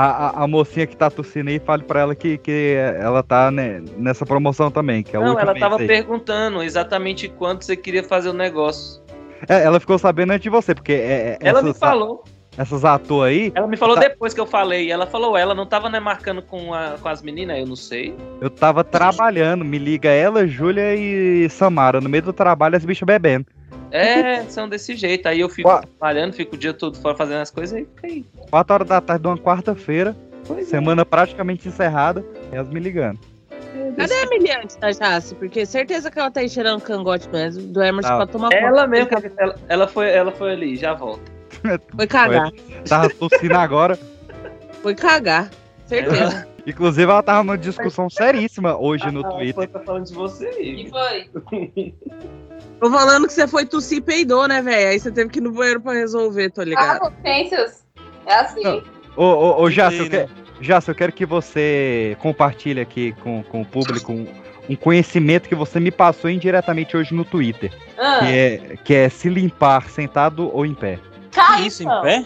A, a, a mocinha que tá tossindo aí, fale pra ela que, que ela tá né, nessa promoção também. Que é Não, ela tava aí. perguntando exatamente quanto você queria fazer o negócio. É, ela ficou sabendo antes de você, porque é, é, Ela me falou. essas atores aí, Ela me falou Tá. depois que eu falei. Ela falou, ela não tava né, marcando com, a- com as meninas, eu não sei. eu tava trabalhando, me liga ela, Júlia e Samara. No meio do trabalho, as bichas bebendo. É, são desse jeito. Aí eu fico Ué. trabalhando, fico o dia todo fora fazendo as coisas e fica aí. 4 horas da tarde de uma quarta-feira, é. semana praticamente encerrada, e elas me ligando. Cadê a Miliante da Jace? Porque certeza que ela tá encheirando o cangote mesmo, do Emerson Tá. pra tomar Ela mesmo, ela, ela foi, ela foi ali, já volta. Foi cagar. Tava tossindo agora. Foi cagar. Certeza. Inclusive, ela tava numa discussão seríssima hoje no Ah, Twitter. Foi tá falando de você aí. foi? Tô falando que você foi tossir e peidou, né, velho? Aí você teve que ir no banheiro pra resolver, tô Ah, ligado? potências. É assim. Não. Ô, ô, ô Jasso, eu, né? quero, Jasso, eu quero que você compartilhe aqui com, com o público um, um conhecimento que você me passou indiretamente hoje no Twitter. Ah, Que é, que é se limpar sentado ou em pé. cá, Isso, em pé?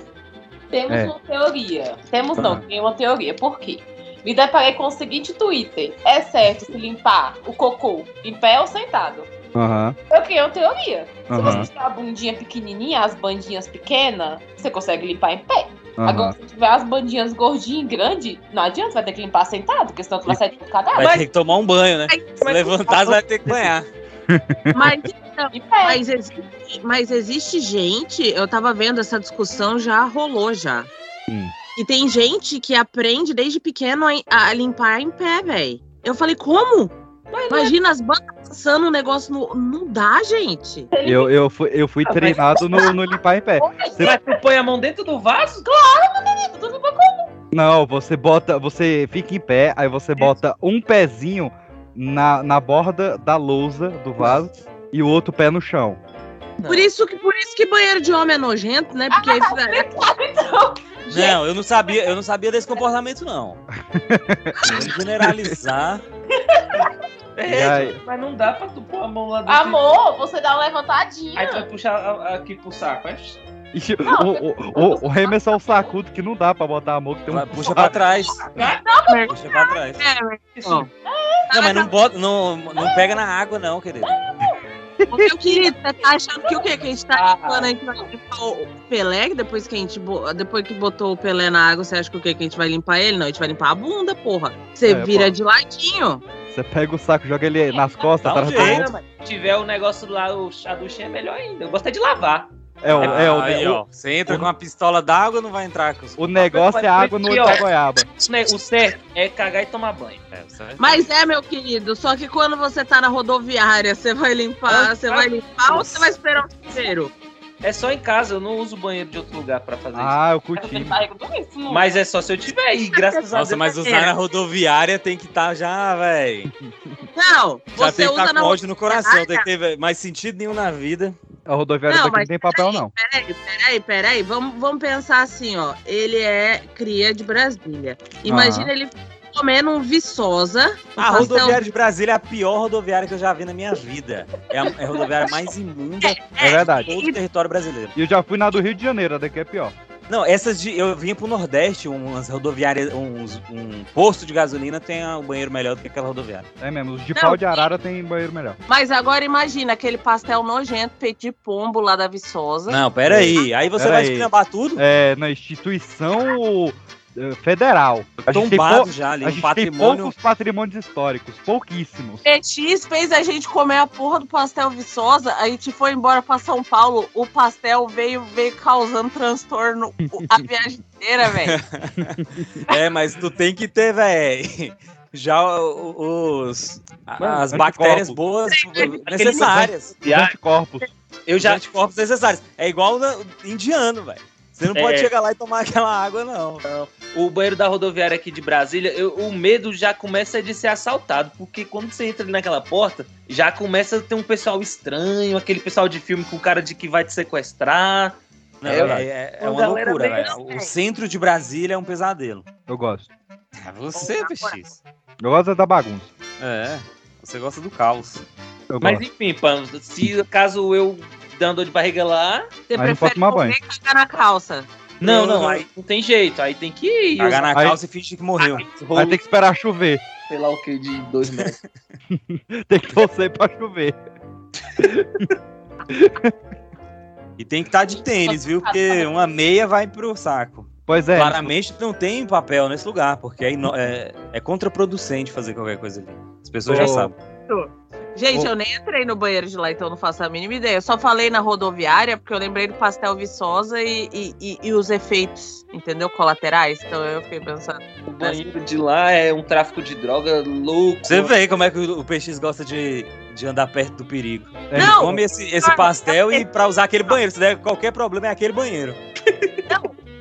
Temos É. uma teoria. Temos não, Ah. tem uma teoria. Por quê? Me deparei com o seguinte Twitter. É certo se limpar o cocô em pé ou sentado? Aham, Eu criei uma teoria. Se você tiver a bundinha pequenininha, as bandinhas pequenas, você consegue limpar em pé. Agora, aham. se tiver as bandinhas gordinhas e grandes, não adianta, vai ter que limpar sentado, porque senão tu vai sair do cadáver. Vai ter que tomar um banho, né? Se levantar, você vai ter que banhar. Mas, então, mas, existe, mas existe gente, eu tava vendo essa discussão, já rolou já. Hum. E tem gente que aprende desde pequeno a, a limpar em pé, velho. Eu falei, como? Imagina as bandas passando o negócio no. Não dá, gente. Eu, eu fui, eu fui Ah, mas- treinado no, no limpar em pé. Você- Mas tu põe a mão dentro do vaso? Tu limpa com- Não, você bota, você fica em pé, aí você bota um pezinho na, na borda da lousa do vaso e o outro pé no chão. Por isso, que, por isso que banheiro de homem é nojento, né? Porque aí fica- Então, Não, eu não sabia, eu não sabia desse comportamento, não. Generalizar. É, E aí? mas não dá pra tu pôr a mão lá dentro. amor, você dá uma levantadinha. Aí tu vai puxar aqui pro saco, é? Ixi, o, o, o, o Emerson é um sacudo que não dá pra botar a mão, que tem um. Puxa pra trás. Puxa pra trás. Ó, Não, mas não bota, não, não pega na água, não, querido. Meu querido, você tá achando que o quê? Que a gente tá Ah. limpando, a gente vai limpar o Pelé, que depois que a gente bo- depois que botou o Pelé na água, você acha que o quê? Que a gente vai limpar ele? Não, a gente vai limpar a bunda, porra. Você É, vira pô. de ladinho. Você pega o saco, joga ele nas costas, um jeito. mas se tiver o negócio lá, o a duchinha é melhor ainda. Eu gosto é de lavar. É, o, é, o, Aí, o, ó. Você entra com uma pistola d'água, não vai entrar com os. o negócio é água no olho da goiaba. O O certo é cagar e tomar banho. É, vai- Mas é, meu querido, só que quando você tá na rodoviária, você vai limpar, Ah, você ah, vai limpar ou nossa. você vai esperar o cheiro? É só em casa, eu não uso banheiro de outro lugar pra fazer Ah, eu Eu curti. isso. isso. Mas é só se eu tiver aí, graças a Nossa, Deus. mas usar na rodoviária tem que estar já, velho. Não, Já você tem que usa estar na com ódio no coração, tem que ter mais sentido nenhum na vida. A rodoviária Não, daqui não tem papel, não. Peraí, peraí, peraí. Vamos, vamos pensar assim, ó. Ele é cria de Brasília. Imagina ele comendo um Viçosa. um A pastel- rodoviária de Brasília é a pior rodoviária que eu já vi na minha vida. É a, é a rodoviária mais imunda É verdade. de todo o território brasileiro. E eu já fui na do Rio de Janeiro, a daqui é pior. Não, essas de. Eu vinha pro Nordeste, umas rodoviárias, uns, um posto de gasolina tem um banheiro melhor do que aquela rodoviária. É mesmo, os de Não. pau de arara tem banheiro melhor. Mas agora imagina aquele pastel nojento, peito de pombo lá da Viçosa. Não, peraí. Aí você Pera vai aí. escambar tudo? É, na instituição federal. A gente tem, Tombado pou- já ali, a gente tem patrimônio. poucos patrimônios históricos, pouquíssimos. PX fez a gente comer a porra do pastel Viçosa, a gente foi embora pra São Paulo, o pastel veio, veio causando transtorno a viagem inteira, velho. É, mas tu tem que ter, velho. Já os. Mano, as bactérias boas necessárias. Os anticorpos. Eu Já já. anticorpos necessários. É igual na- indiano, velho. Você não pode É. chegar lá e tomar aquela água, não. O banheiro da rodoviária aqui de Brasília, eu- o medo já começa de ser assaltado, porque quando você entra ali naquela porta, já começa a ter um pessoal estranho, aquele pessoal de filme com cara de que vai te sequestrar. Não, É, é, é- é uma loucura, velho. O centro de Brasília é um pesadelo. Eu gosto. É você, PX. Eu gosto da bagunça. É, você gosta do caos. Eu Mas gosto. enfim, Pano, se caso eu dando dor de barriga lá, Você Mas não pode tomar banho. cagar na calça. Não, não, aí não tem jeito. Aí tem que ir. Cagar na Aí- calça e fingir que morreu. Vai ter que esperar chover. Sei lá o que, de dois metros. Tem que torcer pra chover. E tem que estar de tênis, viu? Porque uma meia vai pro saco. Pois é. Claramente não tem papel nesse lugar, porque é, é, é contraproducente fazer qualquer coisa ali. As pessoas já sabem. Gente, eu nem entrei no banheiro de lá, então não faço a mínima ideia. Eu só falei na rodoviária porque eu lembrei do pastel Viçosa e, e, e- e os efeitos, entendeu? Colaterais. Então eu fiquei pensando. O banheiro de lá é um tráfico de droga louco. Você vê como é que o, PX gosta de, de andar perto do perigo. Ele Não! come esse, esse pastel e pra usar aquele banheiro. Se der qualquer problema, é aquele banheiro.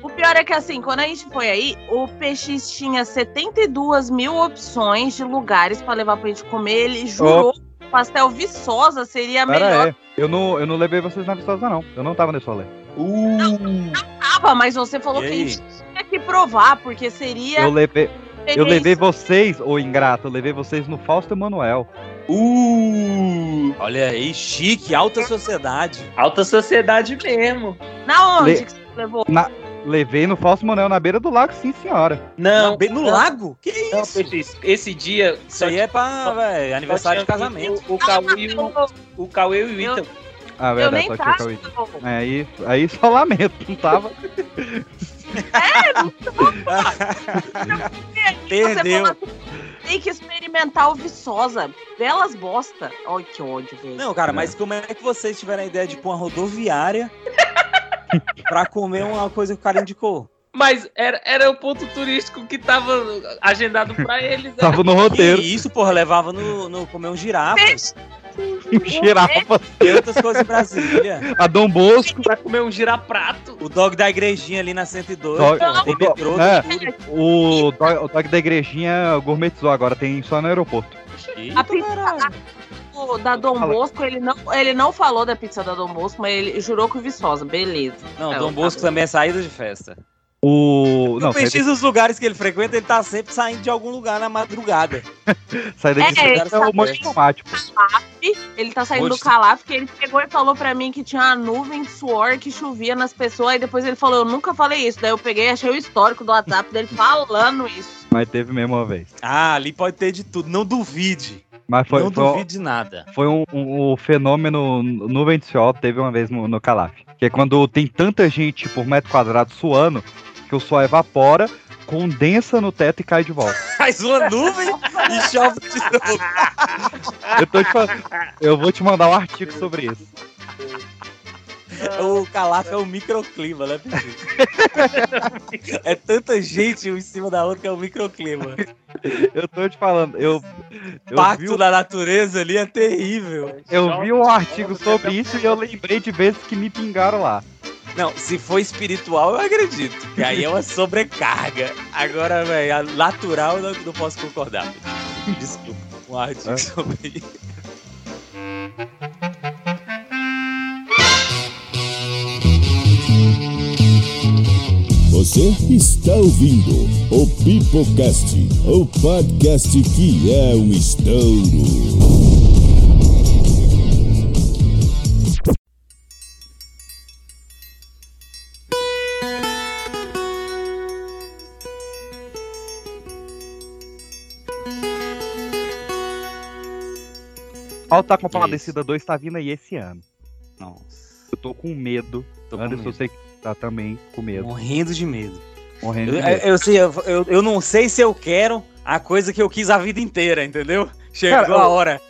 O pior é que assim, quando a gente foi aí, o PX tinha 72 mil opções de lugares pra levar pra gente comer. Ele jurou que o pastel Viçosa seria Pera melhor. aí. Eu não, eu não levei vocês na Viçosa, não. Eu não tava nesse rolê. Uh, Tava, mas você falou E que a gente tinha que provar, porque seria. Eu levei, eu levei vocês, ô ingrato, eu levei vocês no Fausto Emanuel. uh. Olha aí, chique, alta sociedade. Alta sociedade mesmo. Na onde Le- que você levou? Levei no Fausto Emanuel na beira do lago, sim, senhora. Não, Bem no não, lago? Que Não, isso? PX, esse dia Isso aí é pra véi, aniversário de casamento. O, o Cauê e o, o Cauê e o Eu- Ítalo. Ah, Eu verdade, nem só tinha tava. Cauê. É, aí, aí só lamento, não tava. Perdeu. Você falou, tem que experimentar o Viçosa. Belas bosta. Ai, que ódio, velho. Não, cara, mas como é que vocês tiveram a ideia de pôr uma rodoviária pra comer uma coisa que o cara indicou? Mas era, era o ponto turístico que tava agendado pra eles. Tava no Que roteiro. isso, porra, levava no, no comer um girafas Girafa, e outras coisas em Brasília. a Dom Bosco. Pra comer um giraprato. O dog da igrejinha ali na 102, Dog- tem o metrô, é. tem. O dog, o dog da igrejinha gourmetizou agora, tem só no aeroporto. Ih, A da Dom. Bosco, ele não, ele não falou da pizza da Dom Bosco, mas ele jurou que o Viçosa. Beleza. Não, É, Dom Bosco também é saída de festa. O. Não, PX, os lugares que ele frequenta, ele tá sempre saindo de algum lugar na madrugada. daqui, sai daqui É, é, é o de tomate. pô. Ele tá saindo do calaf, porque ele pegou e falou pra mim que tinha uma nuvem de suor que chovia nas pessoas, e depois ele falou, eu nunca falei isso. Daí eu peguei e achei o histórico do WhatsApp dele falando isso. Mas teve mesmo uma vez. Ah, ali pode ter de tudo. Não duvide. Mas foi, não foi, um- duvide de nada. foi um, um- um fenômeno nuvem de suor, teve uma vez no, no Calaf. Que é quando tem tanta gente por metro quadrado suando, que o suor evapora, condensa no teto e cai de volta. Faz uma nuvem e chove de novo. Eu, tô te falando- eu vou te mandar um artigo sobre isso. O calaf é um microclima, né? É tanta gente um em cima da outra que é um microclima. Eu tô te falando, eu, O eu, pacto vi, da natureza ali é terrível. eu vi um artigo sobre isso e eu lembrei de vezes que me pingaram lá. Não, se for espiritual, eu acredito. Que aí é uma sobrecarga. Agora, velho, a natural eu não, não posso concordar. Desculpa, um artigo É. sobre isso. Você está ouvindo o Pipocast, o podcast que é um estouro. Alta Compadecida 2 tá vindo aí esse ano. Nossa, Eu tô com medo. tô com Anderson, eu medo. sei que tá também com medo. morrendo de medo. Morrendo Eu, de medo. eu, sei, eu, eu, eu não sei se eu quero a coisa que eu quis a vida inteira, entendeu? Chegou Cara, a eu- hora.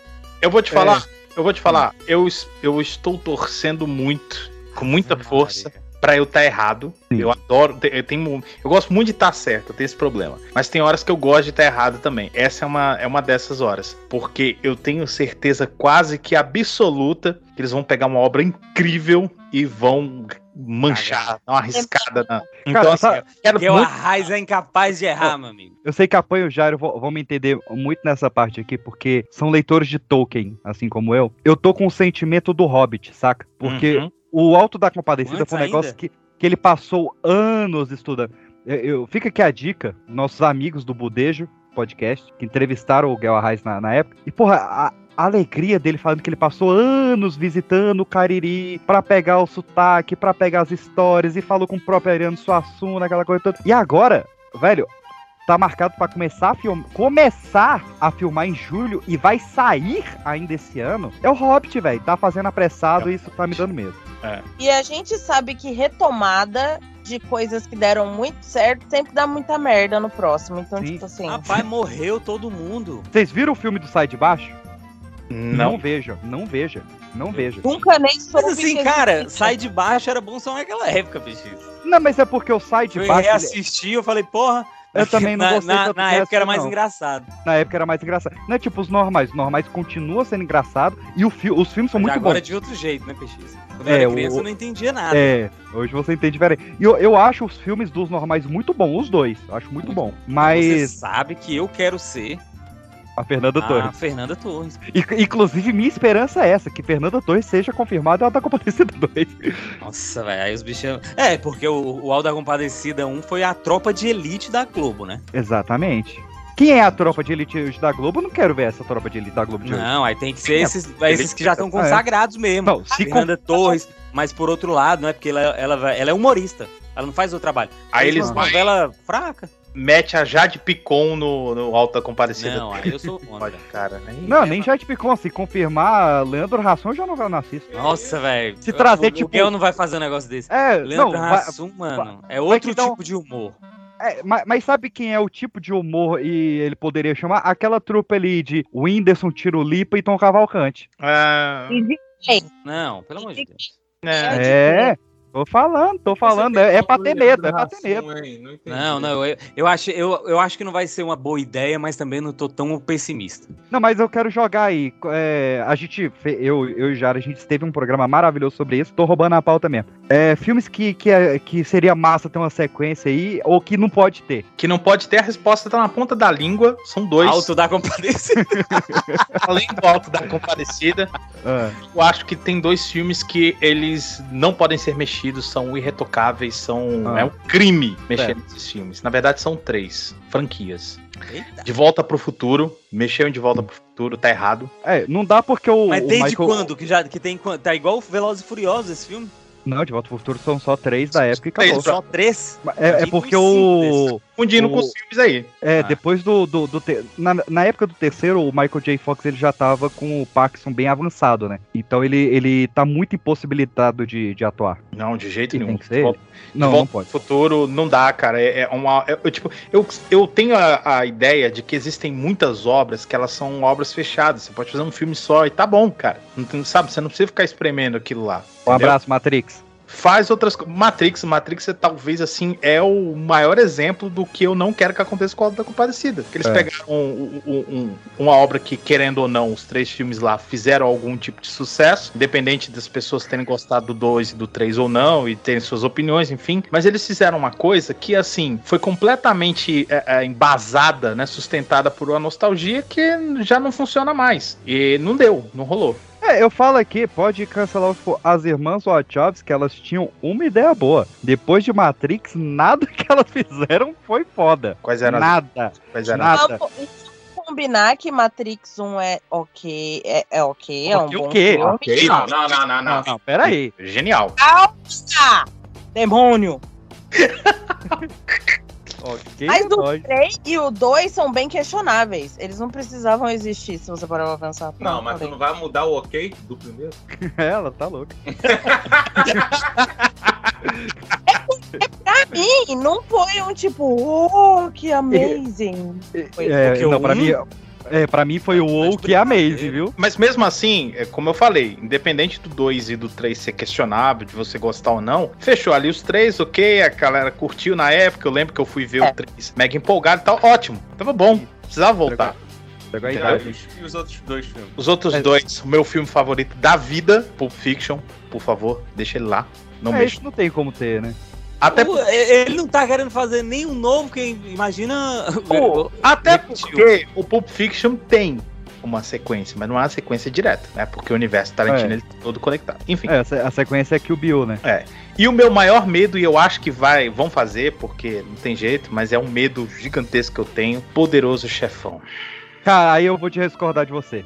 Eu vou te falar, eu vou te falar, eu, eu estou torcendo muito, com muita força, pra eu estar errado. Sim. Eu adoro, eu, tenho, eu gosto muito de estar certo, eu tenho esse problema. Mas tem horas que eu gosto de estar errado também. Essa é uma, é uma dessas horas. Porque eu tenho certeza quase que absoluta que eles vão pegar uma obra incrível e vão manchar, dar uma arriscada na. Então, Cara, assim, tá- eu o muito. Arraiz é incapaz de errar, meu amigo. Eu sei que apanho o Jairo, vão me entender muito nessa parte aqui, porque são leitores de Tolkien, assim como eu. Eu tô com o sentimento do Hobbit, saca? Porque Uhum. O Alto da Compadecida Antes foi um negócio ainda? que, que ele passou anos estudando. Eu, eu- fica aqui a dica, nossos amigos do Budejo podcast, que entrevistaram o Guel Arraes na, na época. E, porra, a- a alegria dele falando que ele passou anos visitando o Cariri pra pegar o sotaque, pra pegar as histórias, e falou com o próprio Ariano Suassuna, aquela coisa toda. E agora, velho, tá marcado pra começar a filmar, começar a filmar em julho e vai sair ainda esse ano. É o Hobbit, velho. Tá fazendo apressado e isso tá me dando medo. E a gente sabe que retomada de coisas que deram muito certo sempre dá muita merda no próximo. Então, Sim. tipo assim. Rapaz, morreu todo mundo. Vocês viram o filme do Sai de Baixo? Não Não. vejam, não veja, não veja. Nunca nem soube Mas assim, cara, sai de baixo era bom só naquela época, bicho. Não, mas é porque o Sai de Eu Baixo. reassisti, eu falei, porra. Eu também não na, gostei Na, na época era mais não. engraçado. Na época era mais engraçado. Não é tipo os normais. Os normais continuam sendo engraçado e o fi- os filmes são Mas muito agora bons. é de outro jeito, né, PX? Quando É, eu era o- criança, eu não entendia nada. É, hoje você entende diferente. E eu, eu acho os filmes dos normais muito bons, os dois. Eu acho muito bom. Você Mas sabe que eu quero ser a Fernanda a Torres. Fernanda Torres. E- Inclusive, minha esperança é essa, que Fernanda Torres seja confirmada ela tá compadecida 2. Nossa, velho, aí os bichos. É, porque o, o Alda Compadecida 1 foi a tropa de elite da Globo, né? Exatamente. Quem é a tropa de elite hoje da Globo? Eu não quero ver essa tropa de elite da Globo de hoje. Não, aí tem que ser esses, esses que já estão É. consagrados mesmo. Não, se Fernanda Torres, mas por outro lado, não é porque ela, ela, ela é humorista. Ela não faz o trabalho. Aí eles uma vai- novela fraca. Mete a Jade Picon no, no Alta Comparecida. Não, aí eu sou contra. Olha, cara. aí- Não, nem já te picou. Se confirmar Leandro Rassum, já não, não assisto. Nossa, velho. Se trazer, o, tipo- O Guel não vai fazer um negócio desse. É, Leandro não, vai- Hassum, mano, é vai outro um- tipo de humor. É, mas, mas sabe quem é o tipo de humor e ele poderia chamar? Aquela trupe ali de Whindersson, Tirulipa e Tom Cavalcante. Ah, Não, pelo amor de Deus. é. É, tô falando, tô falando. É, é pra ter medo, é pra ter medo. Não, não, eu, eu, acho, eu, eu acho que não vai ser uma boa ideia, mas também não tô tão pessimista. Não, mas eu quero jogar aí. É, a gente, eu, eu e Jara, a gente teve um programa maravilhoso sobre isso. Tô roubando a pauta mesmo. É, filmes que, que, é- que seria massa ter uma sequência aí, ou que não pode ter. Que não pode ter, a resposta tá na ponta da língua. São dois. Alto da compadecida. Além do Alto da Comparecida, Ah, eu acho que tem dois filmes que eles não podem ser mexidos, são irretocáveis, são. Ah. É um crime mexer Certo. nesses filmes. Na verdade, são três franquias. Eita. De Volta pro Futuro. Mexeu em De Volta pro Futuro, tá errado. é, não dá porque o. Mas o desde Michael... quando? Que, já, que tem, tá igual o Velozes e Furiosos esse filme? Não, de volta pro futuro são só três da época e Três, acabou. Só três? É, é porque o. Fundindo O- com os filmes aí. É, Ah. depois do. do, do te- na, na época do terceiro, o Michael J. Fox ele já tava com o Parkinson bem avançado, né? Então ele, ele tá muito impossibilitado de, de atuar. Não, de jeito E nenhum. tem que ser? Volta- Não, de Volta não pode. pro Futuro não dá, cara. É, é uma. é- eu, tipo, eu, eu tenho a, a ideia de que existem muitas obras que elas são obras fechadas. Você pode fazer um filme só e tá bom, cara. Não, tem- sabe, você não precisa ficar espremendo aquilo lá. Um entendeu? abraço, Matrix. Faz outras coisas. Matrix, Matrix é, talvez assim é o maior exemplo do que eu não quero que aconteça com a Auto da Comparecida. Que eles É. pegaram um- um- um- uma obra que, querendo ou não, os três filmes lá fizeram algum tipo de sucesso, independente das pessoas terem gostado do 2 e do 3 ou não, e terem suas opiniões, enfim. Mas eles fizeram uma coisa que, assim, foi completamente é, é, embasada, né, sustentada por uma nostalgia que já não funciona mais. E não deu, não rolou. É, eu falo aqui, pode cancelar os as irmãs Wachowski, que elas tinham uma ideia boa. Depois de Matrix, nada que elas fizeram foi foda. Quais eram Nada. quais eram nada. Vamos vamos combinar que Matrix 1 é ok, é, é ok, é um bom o quê? filme. Ok, Não. não, não, não, Não, não, pera aí. Genial. Ah, demônio! Ok, Mas o nós. 3 e o 2 são bem questionáveis. Eles não precisavam existir, se você parar pra pensar. Não, Pronto, mas tu falei. não vai mudar o ok do primeiro? Ela tá louca. Pra mim, não foi um tipo, oh, que amazing. É, Porque não, pra mim, é, pra mim foi o WoW que é amazing, viu? Mas mesmo assim, é como eu falei, independente do 2 e do 3 ser questionável, de você gostar ou não, fechou ali os três, ok, a galera curtiu na época, eu lembro que eu fui ver É. o 3 mega empolgado e tal, ótimo, tava bom, precisava voltar. Pegou a idade. E os outros dois filmes? Os outros É. dois, o meu filme favorito da vida, Pulp Fiction, por favor, deixa ele lá, não É, mexa. isso não tem como ter, né? Até, O- Ele não tá querendo fazer nenhum novo, que imagina. Pô, até porque o Pulp Fiction tem uma sequência, mas não é uma sequência direta, né? Porque o universo Tarantino É. ele tá todo conectado. Enfim. É, a sequência é Kill Bill, né? E o meu maior medo, e eu acho que vai, vão fazer, porque não tem jeito, mas é um medo gigantesco que eu tenho, poderoso chefão. Cara, aí eu vou te discordar de você.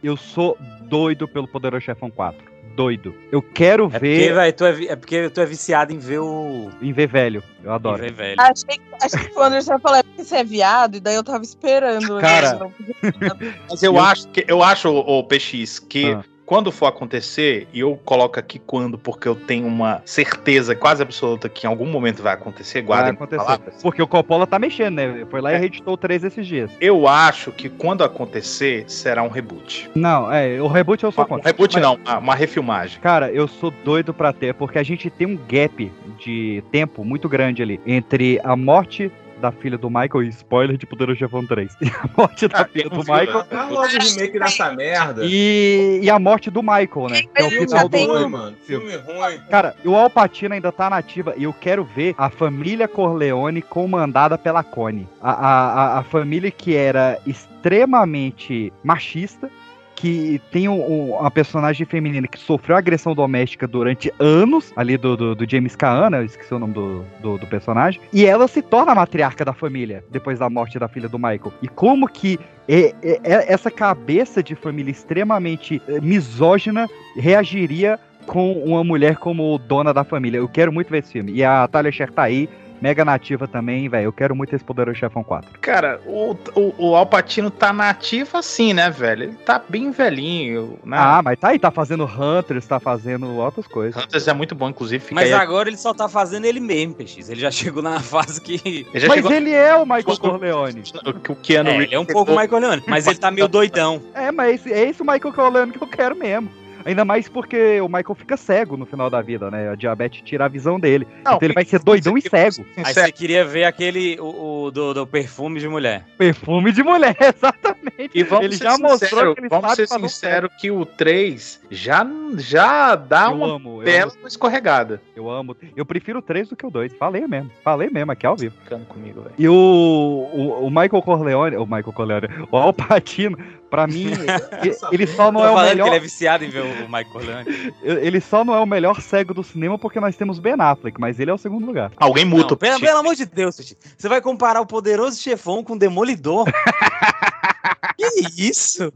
eu sou doido pelo Poderoso Chefão 4. Doido. Eu quero É porque, ver velho, tu é, vi- é porque tu é viciado em ver o. em ver velho. Eu Em adoro. ver velho. Achei, achei que o Anderson ia falar que você é viado, e daí eu tava esperando. Cara. né? Mas eu acho que eu acho, o PX, que Ah. Quando for acontecer, e eu coloco aqui quando, porque eu tenho uma certeza quase absoluta que em algum momento vai acontecer, Vai guarda acontecer. Porque o Coppola tá mexendo, né? Foi lá e É. reeditou o 3 esses dias. Eu acho que quando acontecer, será um reboot. Não, é, o reboot eu sou Um contra. reboot Mas- não, uma, uma refilmagem. Cara, eu sou doido pra ter, porque a gente tem um gap de tempo muito grande ali entre a morte da filha do Michael e spoiler de Poderoso Chefão 3. E a morte da Ah, filha do Michael Faz logo o remake dessa merda. e, e a morte do Michael, né? Que é o final do. ruim, um- mano. Filme ruim. Cara, o Alpatino ainda tá nativa e eu quero ver a família Corleone comandada pela Connie. A, a, a, a família que era extremamente machista, que tem um- um- uma personagem feminina que sofreu agressão doméstica durante anos, ali do, do, do James Caan, né? eu esqueci o nome do, do, do personagem, e ela se torna a matriarca da família depois da morte da filha do Michael. E como que é- é- essa cabeça de família extremamente eh, misógina reagiria com uma mulher como dona da família. Eu quero muito ver esse filme. E a Talia Shire tá aí, mega nativa também, velho. Eu quero muito esse Poderoso Chefão 4. Cara, o, o, o Alpatino tá nativo assim, né, velho? Ele tá bem velhinho, né? Ah, mas tá aí, tá fazendo Hunters, tá fazendo outras coisas. Hunters é muito bom, inclusive. Fica Mas aí agora ele só tá fazendo ele mesmo, PX. Ele já chegou na fase que. Ele já Mas chegou- ele é o Michael Corleone. que o Keanu É, Reeves ele é um pouco Michael Leone, mas ele tá meio doidão. É, mas esse, é esse o Michael Corleone que eu quero mesmo. Ainda mais porque o Michael fica cego no final da vida, né? A diabetes tira a visão dele. Não, então ele vai ser doidão e cego. Aí Sincero, você queria ver aquele o, o do, do perfume de mulher. Perfume de mulher, exatamente. E vamos ele ser já mostrou sincero, que ele vamos sabe ser sinceros que o 3 já, já dá Eu uma amo, bela amo, escorregada. eu amo. Eu prefiro o 3 do que o 2. Falei mesmo. Falei mesmo aqui ao vivo. Ficando comigo, velho. E o, o, o Michael Corleone, o Michael Corleone, o Al Pacino, pra mim, ele, só não Tô é o melhor. que ele é viciado em ver o. Ele só não é o melhor cego do cinema porque nós temos Ben Affleck, mas ele é o segundo lugar. Alguém muta Não, o pelo, pelo amor de Deus, Titi. Você vai comparar o poderoso chefão com o demolidor? que isso?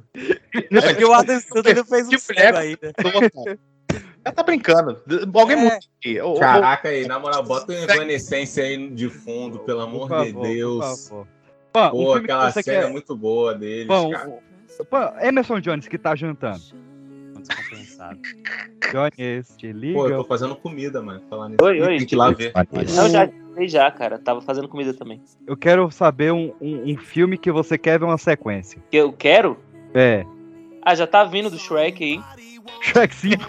É porque o Adam Sandler não fez um De cego boneco. ainda. Já tá brincando. Alguém É. ô, Caraca aí, na moral, bota uma evanescência aí de fundo, pelo amor Por de favor, Deus. por favor. Um Pô, que aquela cena quer... é muito boa deles, Pã, Pã, Emerson Jones que tá jantando. Descompensado. Jones, te liga. Pô, eu tô fazendo comida, mano. Falar nisso. Oi, oi. Tem que ir lá ver. Não, já já, cara. Tava fazendo comida também. Eu quero saber um, um, um filme que você quer ver uma sequência. Que eu quero? É. Ah, já tá vindo do Shrek aí. Shrek 5.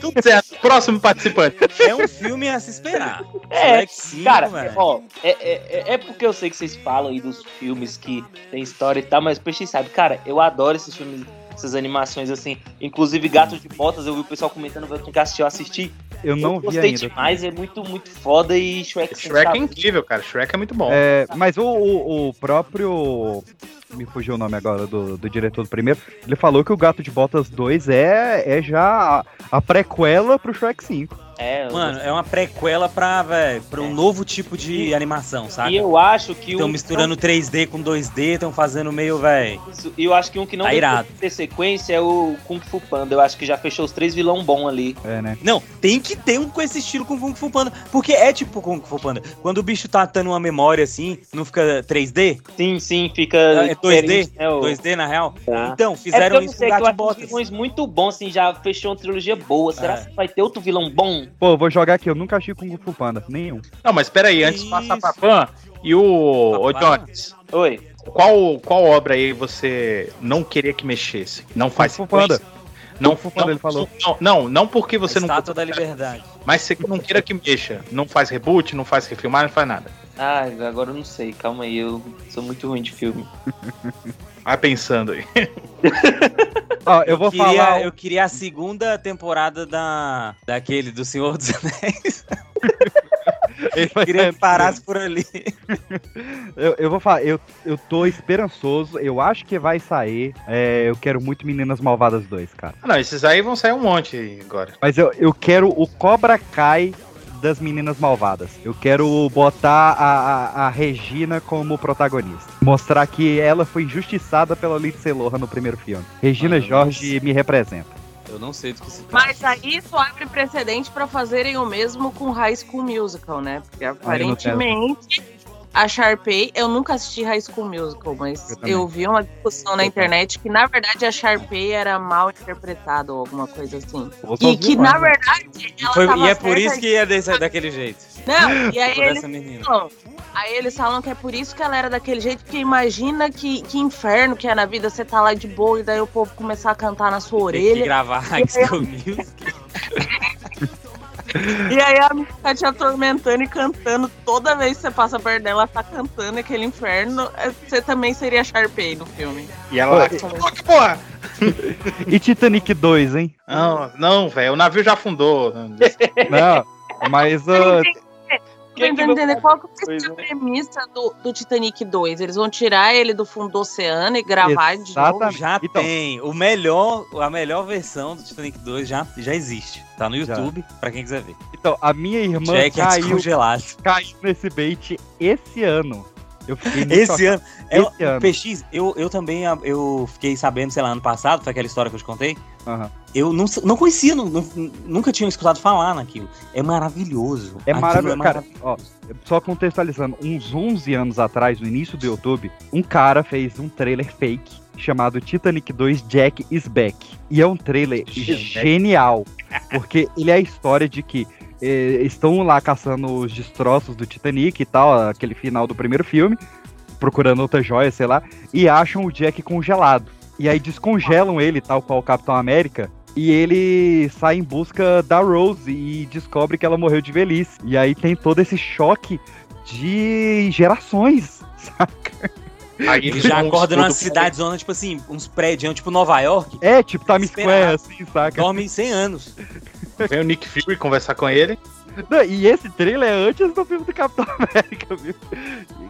Tudo certo. Próximo participante. É um filme a se esperar. É, Shrek 5, Cara, ó, é, é, é- é porque eu sei que vocês falam aí dos filmes que tem história e tal, mas o Peixe sabe, cara, eu adoro esses filmes, essas animações assim. Inclusive Gato de Botas, eu vi o pessoal comentando, eu tenho que assistir, eu assisti. Eu não eu vi gostei ainda. demais, é muito, muito foda e Shrek Shrek é incrível, cara. Shrek é muito bom. É, mas o, o, o próprio. Me fugiu o nome agora do, do diretor do primeiro. Ele falou que o Gato de Botas 2 é, é já a, a prequela pro Shrek 5. É, Mano, é uma prequela pra, velho, pra um novo tipo de animação, sabe? E eu acho que Estão um- misturando 3D com 2D, estão fazendo meio, velho. E eu acho que um que não Tá irado. ter sequência é o Kung Fu Panda. Eu acho que já fechou os três vilão bom ali. É, né? Não, tem que ter um com esse estilo com Kung Fu Panda. Porque é tipo Kung Fu Panda. Quando o bicho tá dando uma memória assim, não fica 3D? Sim, sim, fica. É 2D? diferente, né, o- 2D na real? Tá. Então, É fizeram eu não isso com sei, o que eu Gato acho os Botas. vilões muito bons, assim, já fechou uma trilogia boa. Será É. que vai ter outro vilão bom? Pô, vou jogar aqui. Eu nunca achei Kung Fu Panda. Nenhum. Não, mas pera aí, antes de passar pra Pan, e o. Papá. Jones, Oi. qual, qual obra aí você não queria que mexesse? Não faz Kung Fu Panda. Não, Kung Fu Panda, não, ele falou. Não, não, não porque você a não. Estátua da Liberdade. Mas você não queira que mexa. Não faz reboot, não faz refilmar, não faz nada. Ah, agora eu não sei. Calma aí, eu sou muito ruim de filme. Vai pensando aí. Ó, eu vou queria, falar. Eu queria a segunda temporada da, daquele do Senhor dos Anéis. Ele vai queria que parasse por ali. Eu, eu vou falar, eu, eu tô esperançoso, eu acho que vai sair. É, eu quero muito Meninas Malvadas 2, cara. Ah, não, esses aí vão sair um monte aí agora. Mas eu, eu quero o Cobra Kai das Meninas Malvadas. Eu quero botar a, a, a Regina como protagonista. Mostrar que ela foi injustiçada pela Lindsay Lohan no primeiro filme. Regina Ah, Jorge me representa. Eu não sei do que se trata. Mas aí isso abre precedente pra fazerem o mesmo com High School Musical, né? Porque aparentemente a Sharpay, eu nunca assisti High School Musical, mas Eu eu, vi uma discussão na internet que na verdade a Sharpay era mal interpretada ou alguma coisa assim. E que ver na lá. verdade ela Foi- e é por isso que é desse- daquele jeito. Não, e aí eles falam, aí eles falam que é por isso que ela era daquele jeito, porque imagina que, que inferno que é na vida você tá lá de boa e daí o povo começar a cantar na sua Tem que orelha. gravar High School Music. E aí a menina tá te atormentando e cantando. Toda vez que você passa perto dela, ela tá cantando aquele inferno. é, Você também seria Sharpay no filme. E ela lá, Oi. "Cala a boca, porra! E Titanic 2, hein? Não, não, velho, o navio já afundou. Não, mas ah, Tô tentando entender qual que ser a premissa do, do Titanic 2. Eles vão tirar ele do fundo do oceano e gravar de novo. Exatamente. Já Então. tem. O melhor, a melhor versão do Titanic 2 já, já existe. Tá no Já. YouTube, pra quem quiser ver. então, a minha irmã Jack é caiu, caiu nesse bait esse ano. Eu fiquei muito Esse ano. É, Esse ano. PX, eu, eu também eu fiquei sabendo, sei lá, ano passado, foi aquela história que eu te contei. Aham. Eu não, não conhecia, nu- nunca tinha escutado falar naquilo. É maravilhoso. É Aquilo maravilhoso. Cara, ó, só contextualizando, uns 11 anos atrás, no início do YouTube, um cara fez um trailer fake chamado Titanic 2 Jack is Back. E é um trailer genial, porque ele é a história de que eh, estão lá caçando os destroços do Titanic e tal, aquele final do primeiro filme, procurando outra joia, sei lá, e acham o Jack congelado. E aí descongelam ele, tal qual o Capitão América, e ele sai em busca da Rose e descobre que ela morreu de velhice. E aí tem todo esse choque de gerações, saca? Aí Ele já acorda numa cidade zona, tipo assim, uns prédios, tipo Nova York. É, tipo Times Square, assim, saca? Dorme 100 anos. Vem o Nick Fury conversar com ele. Não, e esse trailer é antes do filme do Capitão América, viu?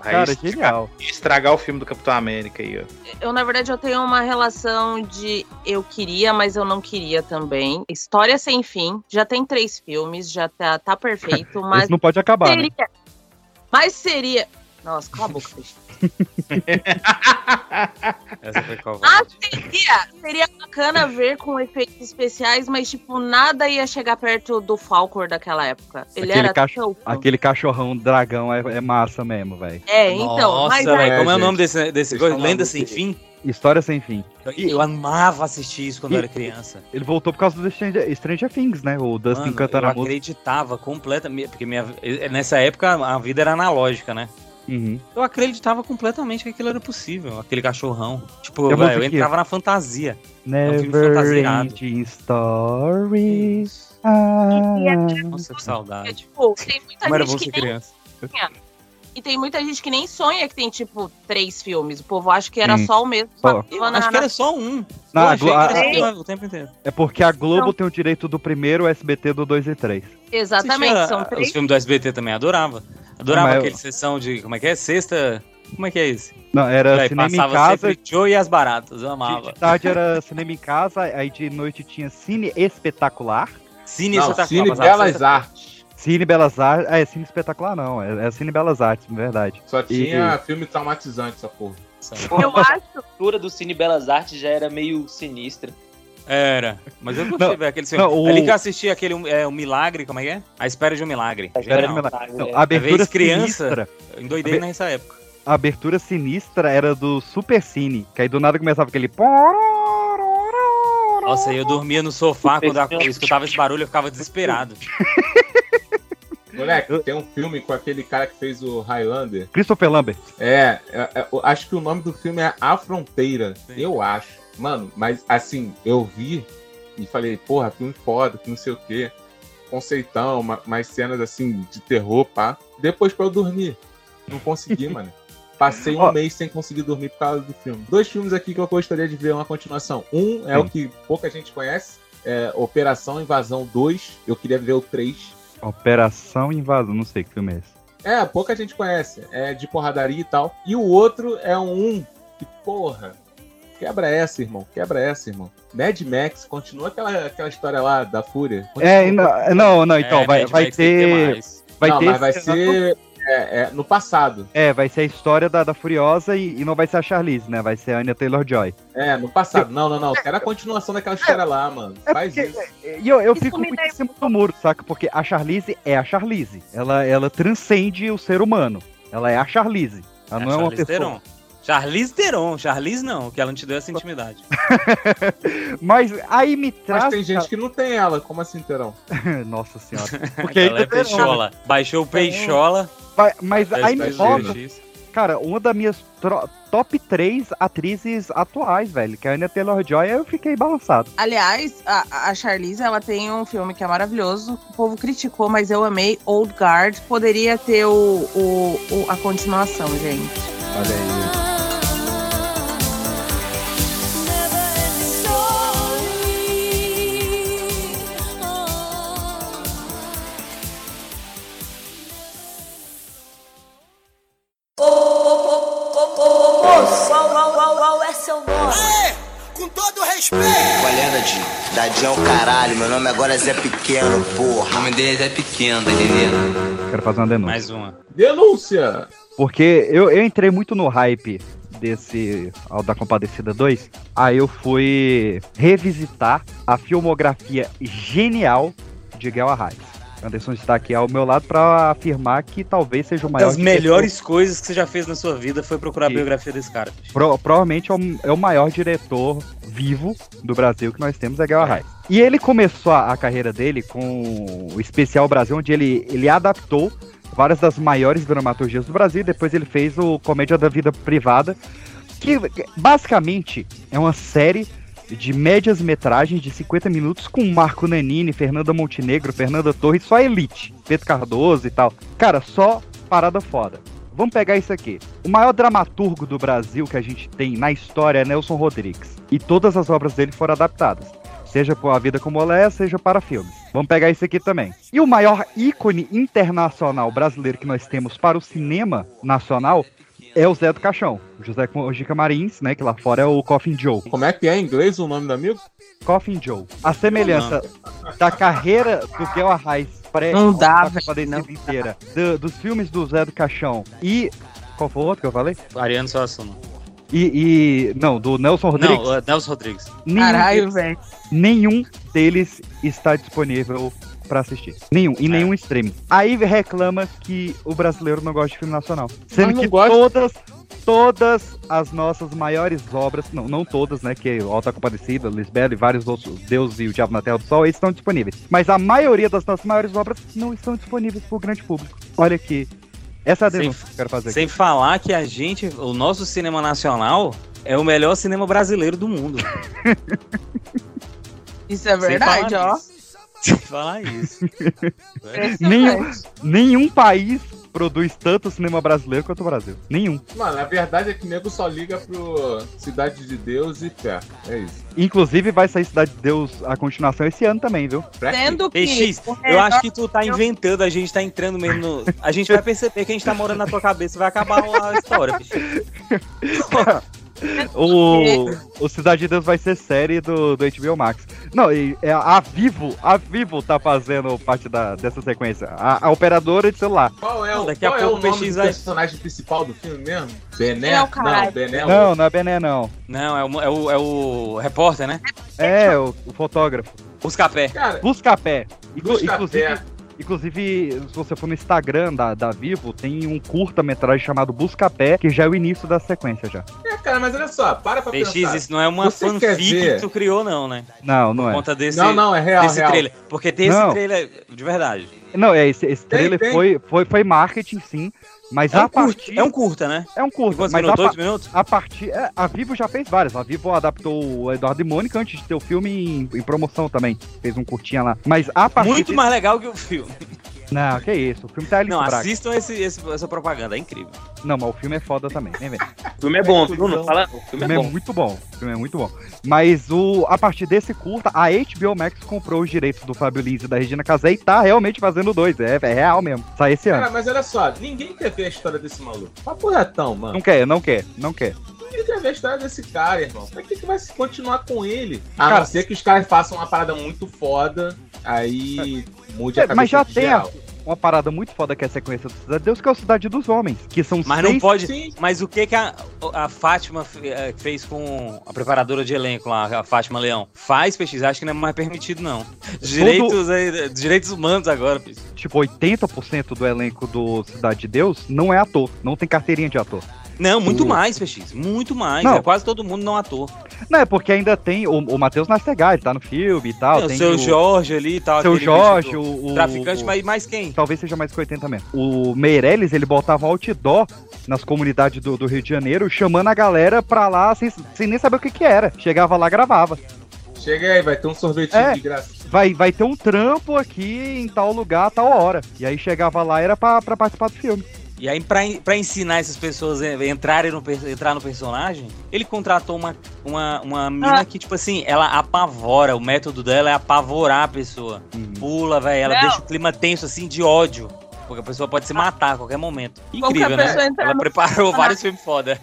Aí Cara, genial. estragar o filme do Capitão América aí, ó. Eu, na verdade, eu tenho uma relação de eu queria, mas eu não queria também. História sem fim. Já tem três filmes, já tá, tá perfeito, mas Esse não pode acabar, né? seria. Mas seria. Nossa, cala a boca, Cristian. Essa foi qual? Ah, seria, seria bacana ver com efeitos especiais, mas, tipo, nada ia chegar perto do Falcor daquela época. Ele Aquele era cacho- tão- Aquele cachorrão dragão é, é massa mesmo, velho. É, então. Nossa, velho, como é o gente, nome desse, desse coisa? Lenda. Sem Fim? História sem fim. Eu, eu amava assistir isso quando eu E- era criança. Ele voltou por causa do Stranger, Stranger Things, né? O Dustin Mano, cantando eu a música. acreditava completamente, porque minha, nessa época a vida era analógica, né? Uhum. Eu acreditava completamente que aquilo era possível, aquele cachorrão. Tipo, E a velho, eu entrava na fantasia. um filme Never fantasiado. ending story. Ah. Nossa, que saudade. tipo, tem muita Como era bom gente ser criança. E tem muita gente que nem sonha que tem, tipo, três filmes. O povo acha que era Sim. só o mesmo. Só. Eu na- acho que era só um. Não, eu a a- só o tempo inteiro. É porque a Globo Não. tem o direito do primeiro, o SBT do 2 e 3. Exatamente, Assistia são Os três. filmes do SBT também adorava. Adorava mas eu- aquele sessão de. Como é que é? Sexta. Como é que é esse? Não, era Véi, cinema em casa. Joe e as baratas. Eu De, amava. de tarde era cinema em casa, aí de noite tinha cine espetacular. Cine Não, espetacular, Cine Belas Artes. Cine Belas Artes. É, cine espetacular não, é, é cine Belas Artes, na verdade. Só E- tinha filme traumatizante, essa porra. Eu acho. A estrutura do Cine Belas Artes já era meio sinistra. Era. Mas eu gostei, Não, velho, aquele filme. não, o- Ali que eu assisti aquele é, o Milagre, como é que é? A Espera de um Milagre. Espera de um. Milagre. Não, É. a abertura vez criança- sinistra. Eu endoidei Abe- nessa época. A abertura sinistra era do Super Cine, que aí do nada começava aquele. Nossa, eu dormia no sofá quando eu escutava esse barulho, eu ficava desesperado. Moleque, Eu- tem um filme com aquele cara que fez o Highlander. Christopher Lambert. É, é, é, eu acho que o nome do filme é A Fronteira. Sim. Eu acho. Mano, mas assim, eu vi e falei, porra, filme foda, que não sei o quê. Conceitão, ma- mais cenas assim de terror, pá. Depois pra eu dormir. Não consegui, mano. Passei um Ó. mês sem conseguir dormir por causa do filme. Dois filmes aqui que eu gostaria de ver uma continuação. Um é Sim. o que pouca gente conhece. É Operação Invasão 2. Eu queria ver o 3. Operação Invasão, não sei que filme é esse. É, pouca gente conhece. É de porradaria e tal. E o outro é um que, porra, Quebra essa, irmão. Quebra essa, irmão. Mad Max, continua aquela, aquela história lá da Fúria. É, e não, não, não, então, É, vai, Mad vai Max ter. mais. Vai não, ter. mas vai ser é, é, no passado. É, vai ser a história da, da Furiosa e, e não vai ser a Charlize, né? Vai ser a Anya Taylor-Joy. É, no passado. Não, não, não. Quero a continuação daquela história lá, mano. É Faz porque- isso. E eu, eu Isso fico muito em cima do muro, saca? Porque a Charlize é a Charlize. Ela, ela transcende o ser humano. Ela é a Charlize. Ela não é, uma pessoa. Charlize Theron. Charlize não, que ela não te deu essa intimidade. Mas aí me traz. Mas tem gente que não tem ela. Como assim, Terão? Nossa senhora. Porque ela é peixola. Baixou o peixola. Mas aí me volta, cara, uma das minhas tro- top 3 atrizes atuais, velho, que é a Anya Taylor-Joy, eu fiquei balançado. Aliás, a, a Charlize, ela tem um filme que é maravilhoso. O povo criticou, mas eu amei. Old Guard. Poderia ter o, o- o- a continuação, gente. Olha aí. Nome agora é Zé Pequeno, porra. O nome dele é Zé Pequeno, tá entendendo? Quero fazer uma denúncia. Mais uma. Denúncia! Porque eu, eu entrei muito no hype desse ao da Compadecida 2. Aí eu fui revisitar a filmografia genial de Guel Arraes. Anderson está aqui ao meu lado para afirmar que talvez seja o Uma maior. das diretor- melhores coisas que você já fez na sua vida foi procurar a biografia desse cara. Pro- provavelmente é o, é o maior diretor vivo do Brasil que nós temos, é Guel Arraes. E ele começou a, a carreira dele com o Especial Brasil, onde ele, ele adaptou várias das maiores dramaturgias do Brasil, e depois ele fez o Comédia da Vida Privada, que basicamente é uma série de médias metragens de 50 minutos com Marco Nanini, Fernanda Montenegro, Fernanda Torres, só elite, Pedro Cardoso e tal. Cara, só parada foda. Vamos pegar isso aqui. O maior dramaturgo do Brasil que a gente tem na história é Nelson Rodrigues. E todas as obras dele foram adaptadas. Seja por A Vida Como Ela É, seja para filmes. Vamos pegar isso aqui também. E o maior ícone internacional brasileiro que nós temos para o cinema nacional é o Zé do Caixão. O José Mojica Marins, né? Que lá fora é o Coffin Joe. Como é que é em inglês o nome do amigo? Coffin Joe. A semelhança da carreira do Guel Arraes pré Não dá, Compadecida não inteira, do- dos filmes do Zé do Caixão e qual foi o outro que eu falei? Ariano Suassuna. E, e não, do Nelson Rodrigues. Não, uh, Nelson Rodrigues. nenhum, Caralho, velho. nenhum deles está disponível pra assistir. Nenhum, em nenhum streaming. Aí reclama que o brasileiro não gosta de filme nacional. Sendo que gosta. todas todas as nossas maiores obras, não, não todas, né, que o Alta Compadecida, Lisbela e vários outros, Deus e o Diabo na Terra do Sol, eles estão disponíveis. Mas a maioria das nossas maiores obras não estão disponíveis pro grande público. Olha aqui. Essa é a Sem- denúncia que eu quero fazer aqui. Sem falar que a gente, o nosso cinema nacional, é o melhor cinema brasileiro do mundo. Isso é Sem verdade, ó. isso. Sem falar isso. Nenhum, nenhum país produz tanto cinema brasileiro quanto o Brasil. Nenhum. Mano, a verdade é que nego só liga pro Cidade de Deus e fé. É isso. Inclusive vai sair Cidade de Deus a continuação esse ano também, viu? Sendo que. PX, eu acho que tu tá inventando, a gente tá entrando mesmo no. A gente vai perceber que a gente tá morando na tua cabeça e vai acabar a história, PX. O, o Cidade de Deus vai ser série do, do HBO Max. Não, e é a Vivo, a Vivo tá fazendo parte da, dessa sequência. A, a operadora de celular. Qual é, Não, o, daqui a qual é pouco o nome o do vai- personagem principal do filme mesmo? Bené? É o caralho. não, Bené é o Não, não é Bené, não. Não, é o, é o, é o repórter, né? É, o, o fotógrafo. Os capé. Cara, Buscapé. Inclu- Buscapé. Inclusive, inclusive, se você for no Instagram da, da Vivo, tem um curta-metragem chamado Buscapé, que já é o início da sequência já. é, cara, mas olha só, para pra PX, pensar. isso não é uma Você fanfic que tu criou, não, né? Não, não Por é. conta desse, Não, não, é real, desse real. trailer. Porque tem Não. esse trailer de verdade. Não, é esse, esse Tem, trailer tem. Foi, foi, foi marketing, sim. Mas É a um, curta, partir. é um curta, né? é um curta. Quantos mas a, minutos? Oito minutos? a partir. é, a Vivo já fez várias. A Vivo adaptou o Eduardo e Mônica antes de ter o filme em, em promoção também. Fez um curtinha lá. Mas a partir. Muito mais legal que o filme. Não, que isso. O filme tá ali Não, assistam esse, esse- essa propaganda, é incrível. Não, mas o filme é foda também. Vem ver. O filme é bom, viu? Não fala. O O filme filme é é bom. muito bom. O filme é muito bom. Mas o, a partir desse curta, a HBO Max comprou os direitos do Fábio Lins e da Regina Casé e tá realmente fazendo dois. É, é real mesmo. Sai esse ano. Cara, mas olha só, ninguém quer ver a história desse maluco. Papo retão, mano. Não quer, não quer, não quer. Ninguém quer ver a história desse cara, irmão. Pra que, que vai se continuar com ele? A Cara- não ser que os caras façam uma parada muito foda, aí mude a É, cabeça mas já de tem a-. Uma parada muito foda que é a sequência do Cidade de Deus, que é o Cidade dos Homens. Que são Mas seis... não pode. Sim. Mas o que que a, a Fátima eh, fez com a preparadora de elenco lá, a Fátima Leão? Faz pesquisa, acho que não é mais permitido, não. Direitos, aí, direitos humanos agora, bicho. Tipo, 80% do elenco do Cidade de Deus não é ator. Não tem carteirinha de ator. Não, muito O- mais, PX. Muito mais. Não. É quase todo mundo não ator. Não, é porque ainda tem o, o Matheus Nastegar, ele tá no filme e tal. Tem o tem seu o, Jorge ali e tal. Seu Jorge, o, o- Traficante, o- mas mais quem? Talvez seja mais que 80 mesmo. O Meirelles, ele botava outdoor nas comunidades do, do Rio de Janeiro, chamando a galera pra lá sem, sem nem saber o que que era. Chegava lá, gravava. Chega aí, vai ter um sorvetinho É. de graça. Vai, vai ter um trampo aqui em tal lugar, tal hora. E aí chegava lá, era pra, pra participar do filme. E aí, pra, pra ensinar essas pessoas a entrarem no, entrar no personagem, ele contratou uma, uma, uma mina Ah. que, tipo assim, ela apavora. O método dela é apavorar a pessoa. Pula, velho. Ela Não. deixa o clima tenso, assim, de ódio. Porque a pessoa pode se matar a qualquer momento. Incrível, né? Ela no preparou vários filmes foda.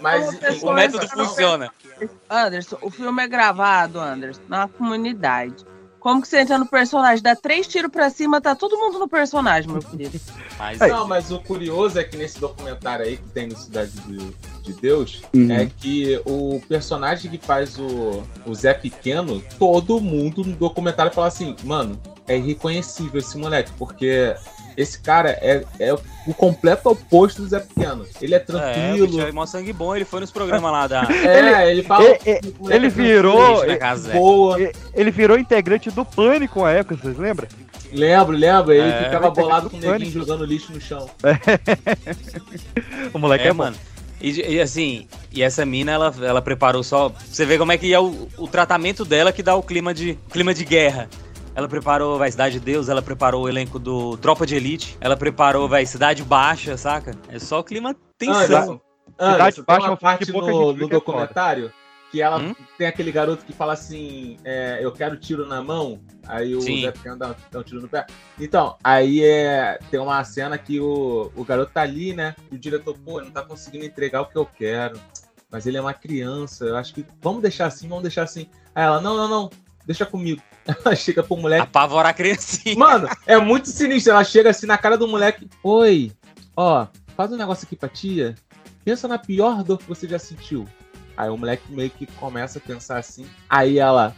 Mas O método funciona. Anderson, o filme é gravado, Anderson, na comunidade. Como que você entra no personagem? Dá três tiros pra cima, tá todo mundo no personagem, meu querido. Mas, Não, mas o curioso é que nesse documentário aí que tem no Cidade de, de Deus, Uhum. é que o personagem que faz o, o Zé Pequeno, todo mundo no documentário fala assim, mano, é irreconhecível esse moleque, porque esse cara é, é o completo oposto do Zé Pequeno. Ele é é, tranquilo. é mó sangue bom. Ele foi nos programas lá da... É, ele, fala. O moleque ele é virou- na casa. Boa. Ele virou integrante do Pânico à época, vocês lembram? Lembro, lembro. Ele É, ficava bolado do com o neguinho Pânico. jogando lixo no chão. O moleque é, É, mano. E, e assim, e essa mina, ela, ela preparou só. Você vê como é que é o, o tratamento dela que dá o clima de, clima de guerra. Ela preparou, vai, Cidade de Deus, ela preparou o elenco do Tropa de Elite, ela preparou, vai, Cidade Baixa, saca? É só o clima tensão. Anderson, Anderson, tem Baixa uma parte que pouca no, no é documentário que ela Hum? tem aquele garoto que fala assim: é, Eu quero tiro na mão. Aí o Sim. Zé Pequeno dá, dá um tiro no pé. Então, aí é, tem uma cena que o, o garoto tá ali, né? E o diretor, pô, não tá conseguindo entregar o que eu quero. Mas ele é uma criança. Eu acho que. Vamos deixar assim, vamos deixar assim. Aí ela, não, não, não, deixa comigo. Ela chega pro moleque. Apavorar a criancinha. Mano, é muito sinistro. Ela chega assim na cara do moleque. Oi, ó, faz um negócio aqui pra tia. Pensa na pior dor que você já sentiu. Aí o moleque meio que começa a pensar assim. Aí ela.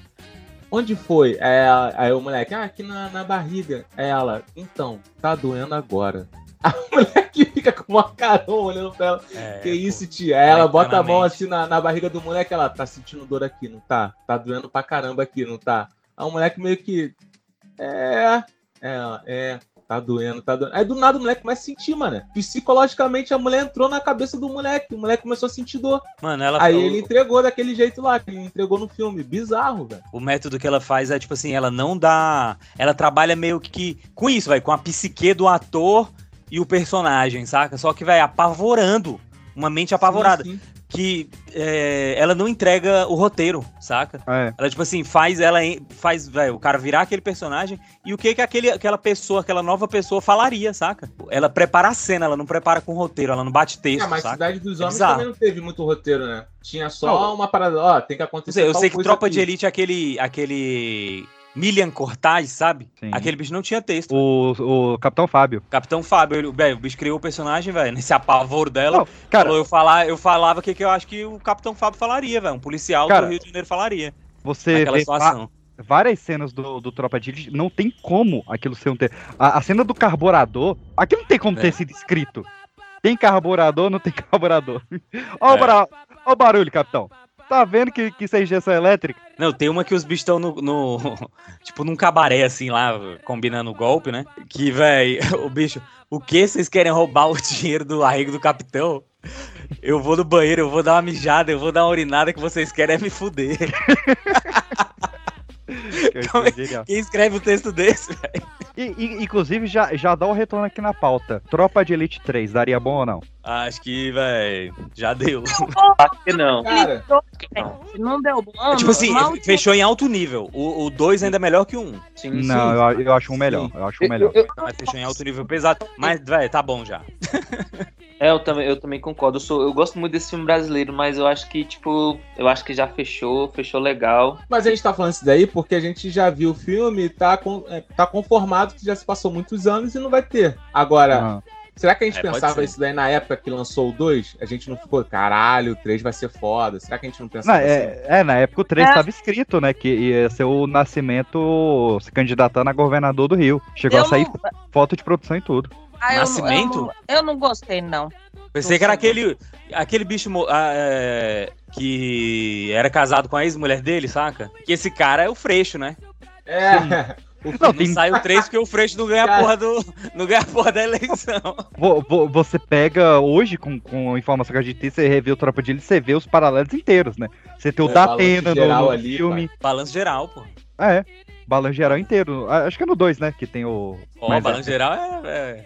Onde foi? Aí, ela- aí o moleque, ah, aqui na, na barriga. Aí ela, então, tá doendo agora. Aí o moleque fica com uma carão olhando pra ela. É, que isso, tia? Aí ela Vai bota a mão assim na, na barriga do moleque, ela tá sentindo dor aqui, não tá? Tá doendo pra caramba aqui, não tá? Aí o moleque meio que. É. É, é. Tá doendo, tá doendo. Aí do nada o moleque começa a sentir, mano. Psicologicamente a mulher entrou na cabeça do moleque. O moleque começou a sentir dor. Mano, ela Aí o, ele entregou daquele jeito lá, que ele entregou no filme. Bizarro, velho. o método que ela faz é tipo assim, ela não dá. Ela trabalha meio que com isso, vai, com a psique do ator e o personagem, saca? Só que vai apavorando. Uma mente apavorada. Sim, sim. que é, ela não entrega o roteiro, saca? É. Ela, tipo assim, faz ela faz velho, o cara virar aquele personagem e o que que aquele, aquela pessoa, aquela nova pessoa falaria, saca? Ela prepara a cena, ela não prepara com roteiro, ela não bate texto, Ah, mas saca? Cidade dos É Homens bizarro. também não teve muito roteiro, né? Tinha só uma parada, ó, tem que Não acontecer. sei, eu sei que Tropa aqui. de Elite é aquele, aquele Milian Cortaz, sabe? Sim. Aquele bicho não tinha texto. O, o Capitão Fábio. Capitão Fábio, ele, velho, o bicho criou o personagem, velho, nesse apavoro dela. Não, cara, falou, eu, falar, eu falava o que, que eu acho que o Capitão Fábio falaria, velho. Um policial Cara, do Rio de Janeiro falaria. você vê situação. várias cenas do, do Tropa de Elite, não tem como aquilo ser um... Te... A, a cena do carburador, aqui não tem como É. ter sido escrito. Tem carburador, não tem carburador. Ó, o É. bara- ó o barulho, capitão. Tá vendo que, que isso é injeção elétrica? Não, tem uma que os bichos estão no, no- Tipo, num cabaré, assim, lá, combinando o golpe, né? Que, véi, o bicho. O que? Vocês querem roubar o dinheiro do arrego do capitão? Eu vou no banheiro, eu vou dar uma mijada, eu vou dar uma urinada que vocês querem é me fuder. É- Genial. Quem escreve um texto desse, velho? E, e, inclusive, já, já dá o retorno aqui na pauta. Tropa de Elite 3, daria bom ou não? Acho que, véi, já deu. Acho que não. Cara, Não deu bom. tipo assim, fechou em alto nível. O 2 ainda é melhor que o 1. Um, Sim, não, sim. eu, eu acho um melhor. Eu acho um melhor. mas fechou em alto nível pesado. Mas, véi, tá bom já. É, eu também, eu também concordo. Eu, sou, eu gosto muito desse filme brasileiro, mas eu acho que, tipo, eu acho que já fechou, fechou legal. Mas a gente tá falando isso daí porque a gente já viu o filme e tá, com, é, tá conformado que já se passou muitos anos e não vai ter. Agora, será que a gente É, pensava isso daí na época que lançou o 2? A gente não ficou, caralho, o 3 vai ser foda. Será que a gente não Não, pensava assim? é, é, na época o 3 É. estava escrito, né? Que ia ser o Nascimento se candidatando a governador do Rio. Chegou Eu a sair não- foto de produção e tudo. Ah, eu não- Nascimento? Eu não, eu não gostei, não. Pensei que era aquele, aquele bicho ah, é, que era casado com a ex-mulher dele, saca? Que esse cara é o Freixo, né? É. O Não, Não tem- sai o 3 porque o Freixo não ganha a Cara. porra do. Não ganha a porra da eleição. Vo- vo- Você pega hoje, com, com a informação que a gente tem, você revê o Tropa de Elite, você vê os paralelos inteiros, né? Você tem o É, Datena balanço no, geral no ali, filme. Balanço geral, pô. Ah, é. Balanço geral inteiro. Acho que é no 2, né? Que tem o. Ó, mas balanço geral é. é-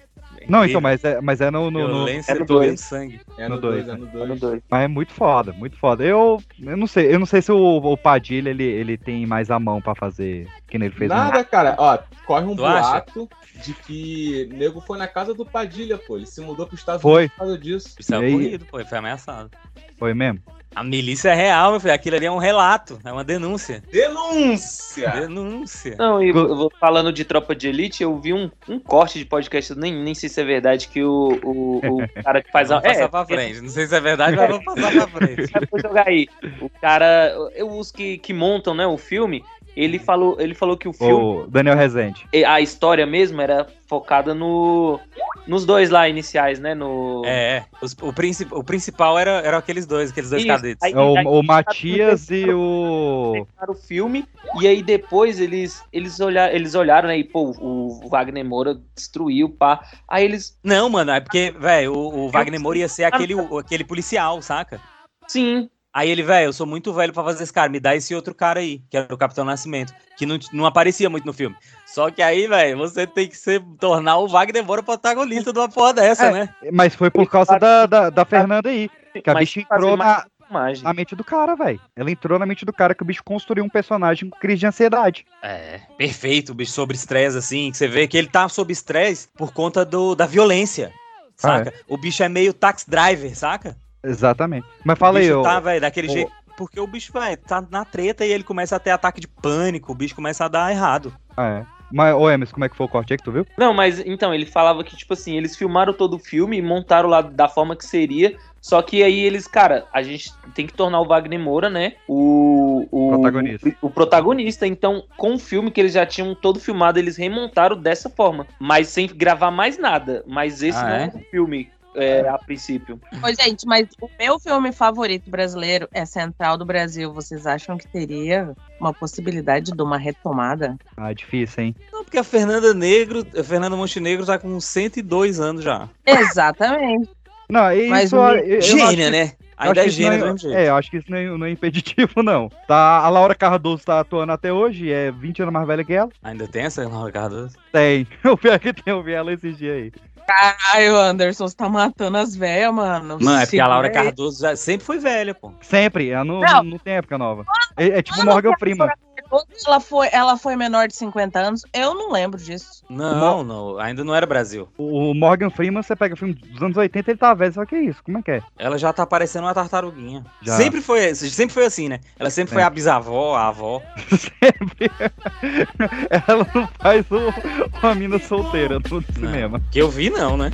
Não, então, mas é, mas é no. no- no- Violência, é no tô vendo dois. sangue. É no no dois, 2, é no No 2. dois. Mas é muito foda, muito foda. Eu, eu não sei, eu não sei se o, o Padilha ele, ele tem mais a mão pra fazer que nem ele fez. no- Nada, cara. Ó, corre um Tu acha? boato de que nego foi na casa do Padilha, pô. Ele se mudou pros Estados Foi. Unidos por causa disso. Isso é corrido, pô. Ele foi ameaçado. Foi mesmo? A milícia é real, meu filho. Aquilo ali é um relato, é uma denúncia. Denúncia! Denúncia. Não, e eu vou falando de Tropa de Elite, eu vi um, um corte de podcast, nem, nem sei se é verdade, que o, o, o cara que faz a. Vamos passar É, pra frente. Não sei se é verdade, mas vamos passar pra frente. Vou jogar aí. O cara, eu- os que, que montam, né, o filme, ele falou, ele falou que o filme, O Daniel Rezende. a história mesmo era focada no nos dois lá iniciais, né, no É, é. Os- o, princip, o principal era, eram aqueles dois, aqueles dois Isso, cadetes. aí- É o, o Matias e o. o filme e aí depois eles eles olharam, eles olharam, né, e pô, o Wagner Moura destruiu, pá. Aí eles, Não, mano, é porque, velho, o, o Wagner Moura ia ser aquele, o- aquele policial, saca? sim, Aí ele, velho, eu sou muito velho pra fazer esse cara, me dá esse outro cara aí, que era o Capitão Nascimento, que não, não aparecia muito no filme. Só que aí, velho, você tem que ser, tornar o Wagner Moura protagonista de uma porra dessa, É. né? Mas foi por causa da, da, da Fernanda aí. Que a Mas bicha entrou mais na, imagem. na mente do cara, velho. Ela entrou na mente do cara que o bicho construiu um personagem com crise de ansiedade. É, perfeito, o bicho sob estresse, assim, que você vê que ele tá sob estresse por conta do, da violência, saca? O bicho é meio taxi driver, saca? Exatamente. Mas o fala aí, ô. tá, velho, daquele ô- jeito. Porque o bicho, velho, tá na treta e ele começa a ter ataque de pânico, o bicho começa a dar errado. É. Mas, ô Emerson, como é que foi o corte aí que tu viu? Não, mas então, ele falava que, tipo assim, eles filmaram todo o filme e montaram lá da forma que seria. Só que aí eles, cara, a gente tem que tornar o Wagner Moura, né? O. o Protagonista. O, o protagonista. Então, com o filme que eles já tinham todo filmado, eles remontaram dessa forma. Mas sem gravar mais nada. Mas esse Ah, não é? é o filme. É, a princípio. Ô, gente, mas o meu filme favorito brasileiro é Central do Brasil. Vocês acham que teria uma possibilidade de uma retomada? Ah, difícil, hein? Não, porque a Fernanda Negro, a Fernanda Montenegro tá com 102 anos já. Exatamente. Não, isso. Mas o eu- eu Gênia, que- né? Ainda acho é isso não do é- jeito. É, eu acho que isso não é, não é impeditivo, não. Tá, a Laura Cardoso tá atuando até hoje, é 20 anos mais velha que ela. Ainda tem essa Laura Cardoso? Tem. O pior é que tem, eu vi ela esses dias aí. Caralho, Anderson, você tá matando as velhas, mano. Não, é porque a Laura. Cardoso já- sempre foi velha, pô. Sempre, ela não, Não. não tem época nova. É, é tipo Morgan que Ela foi, ela foi menor de 50 anos? Eu não lembro disso. Não, não, ainda não era Brasil. O Morgan Freeman, você pega filme dos anos 80, ele tá velho, só que é isso, como é que é? Ela já tá parecendo uma tartaruguinha. Já. Sempre foi, sempre foi assim, né? Ela sempre foi É. a bisavó, a avó. Sempre. ela não faz o, uma mina solteira no cinema. Que eu vi, não, né?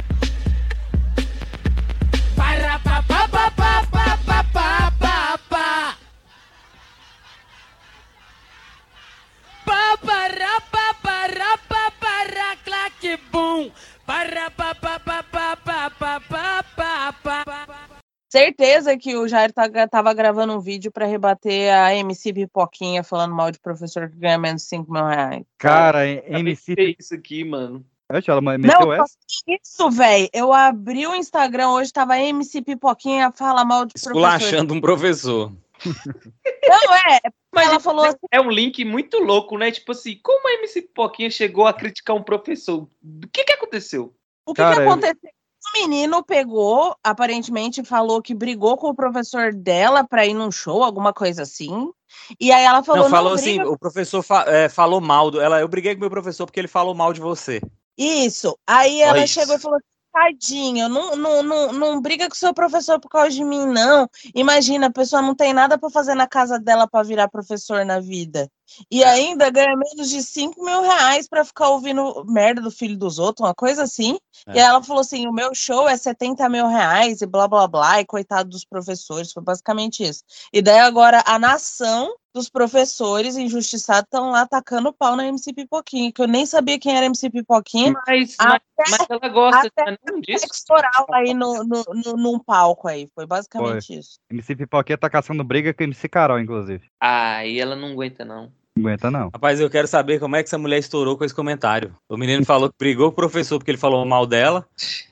Certeza que o Jair tá- tava gravando um vídeo pra rebater a MC Pipoquinha falando mal de professor que ganha menos de 5 mil reais. Cara, Acabei MC. ver isso aqui, mano. Oxe, Ela meteu Não, essa? isso, velho. Eu abri o Instagram hoje, tava MC Pipoquinha fala mal de professor. Esculachando um professor. Não, é. Mas ela falou assim, É um link muito louco, né? Tipo assim, como a MC Pipoquinha chegou a criticar um professor? O que que aconteceu? o que, Cara, que eu- aconteceu? O menino pegou, aparentemente falou que brigou com o professor dela pra ir num show, alguma coisa assim. E aí ela falou, não, falou não, assim, briga o professor fa- é, falou mal do. Ela, eu briguei com meu professor porque ele falou mal de você. Isso. Aí ela chegou e falou: tadinho, não, não, não, não briga com seu professor por causa de mim, não. Imagina, a pessoa não tem nada pra fazer na casa dela pra virar professor na vida. E ainda ganha menos de 5 mil reais pra ficar ouvindo merda do filho dos outros, uma coisa assim. É. E ela falou assim: o meu show é 70 mil reais e blá blá blá, e coitado dos professores. Foi basicamente isso. E daí agora a nação dos professores injustiçados estão lá atacando o pau na MC Pipoquinha, que eu nem sabia quem era MC Pipoquinha. Mas, Até- mas, ela gosta até não disso. Sexo oral aí no, no, no- num palco aí. Foi basicamente isso. MC Pipoquinha tá caçando briga com MC Carol, inclusive. Aí ela não aguenta, não. Não aguenta, não. Rapaz, eu quero saber como é que essa mulher estourou com esse comentário. O menino falou que brigou com o professor porque ele falou mal dela.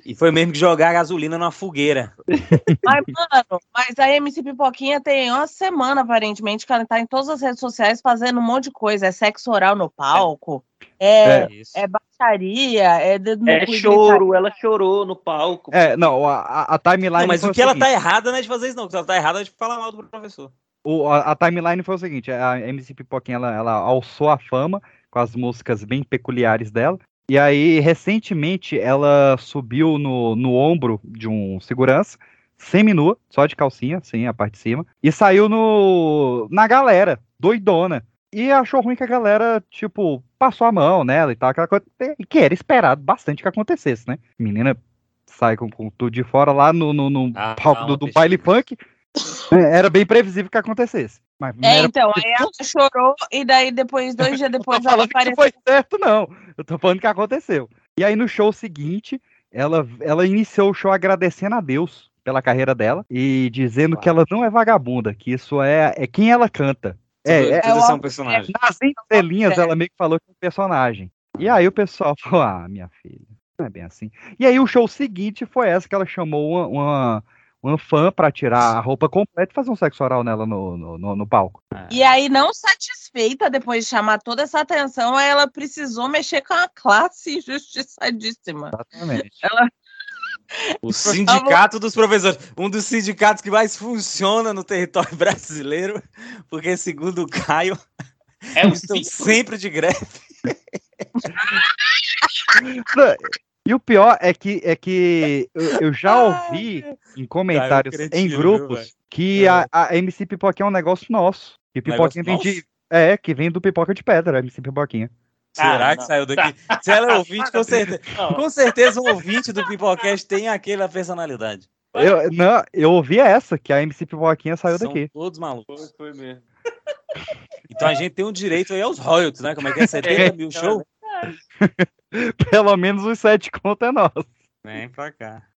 E foi mesmo que jogar gasolina numa fogueira. Mas, mano, mas a MC Pipoquinha tem uma semana, aparentemente, que ela tá em todas as redes sociais fazendo um monte de coisa. É sexo oral no palco, é, é baixaria, é dedo no É e choro, ela chorou no palco. É, não, a, a- timeline. Não, mas o que ela tá errada não é de fazer isso, não. O que ela tá errada é de falar mal do professor. O- a, a timeline foi o seguinte: a MC Pipoquinha ela, ela alçou a fama com as músicas bem peculiares dela. E aí, recentemente, ela subiu no, no ombro de um segurança, semi-nua, só de calcinha, sem a parte de cima, e saiu no, na galera, doidona. E achou ruim que a galera, tipo, passou a mão nela e tal, aquela coisa e que era esperado bastante que acontecesse, né? Menina sai com, com tudo de fora lá no, no, no Ah, palco do, calma, do bicho. baile funk. Era bem previsível que acontecesse. Mas não É, era então, aí ela chorou e daí depois, dois dias não depois, tô ela apareceu. foi certo, não. Eu tô falando que aconteceu. E aí, no show seguinte, ela, ela iniciou o show agradecendo a Deus pela carreira dela e dizendo que ela não é vagabunda, que isso é, é quem ela canta. É, é, é um personagem. nas entrelinhas, É. ela meio que falou que é um personagem. E aí o pessoal falou, ah, minha filha, não é bem assim. E aí o show seguinte foi essa que ela chamou uma, uma, uma fã pra tirar a roupa completa e fazer um sexo oral nela no, no, no, no palco. E aí, não satisfeita, depois de chamar toda essa atenção, ela precisou mexer com a classe injustiçadíssima. Exatamente. O sindicato dos professores. Um dos sindicatos que mais funciona no território brasileiro. Porque, segundo o Caio, É um estão sempre de greve. E o pior é que, é que eu, eu já ouvi em comentários cretino, em grupos que É. a, a MC Pipoquinha é um negócio nosso. Que Pipoquinha Negócio vem de. É, que vem do Pipoca de Pedra, a MC Pipoquinha. Será Ah, que não. saiu daqui? Se ela é ouvinte, com certeza. Não. Com certeza um ouvinte do Pipocast tem aquela personalidade. Eu, não, eu ouvi essa, que a MC Pipoquinha saiu São daqui. todos malucos. Foi, foi mesmo. Então a gente tem um direito aí aos royalties, né? Como é que é? 70 mil show? Pelo menos os sete conto é nosso. Vem pra cá.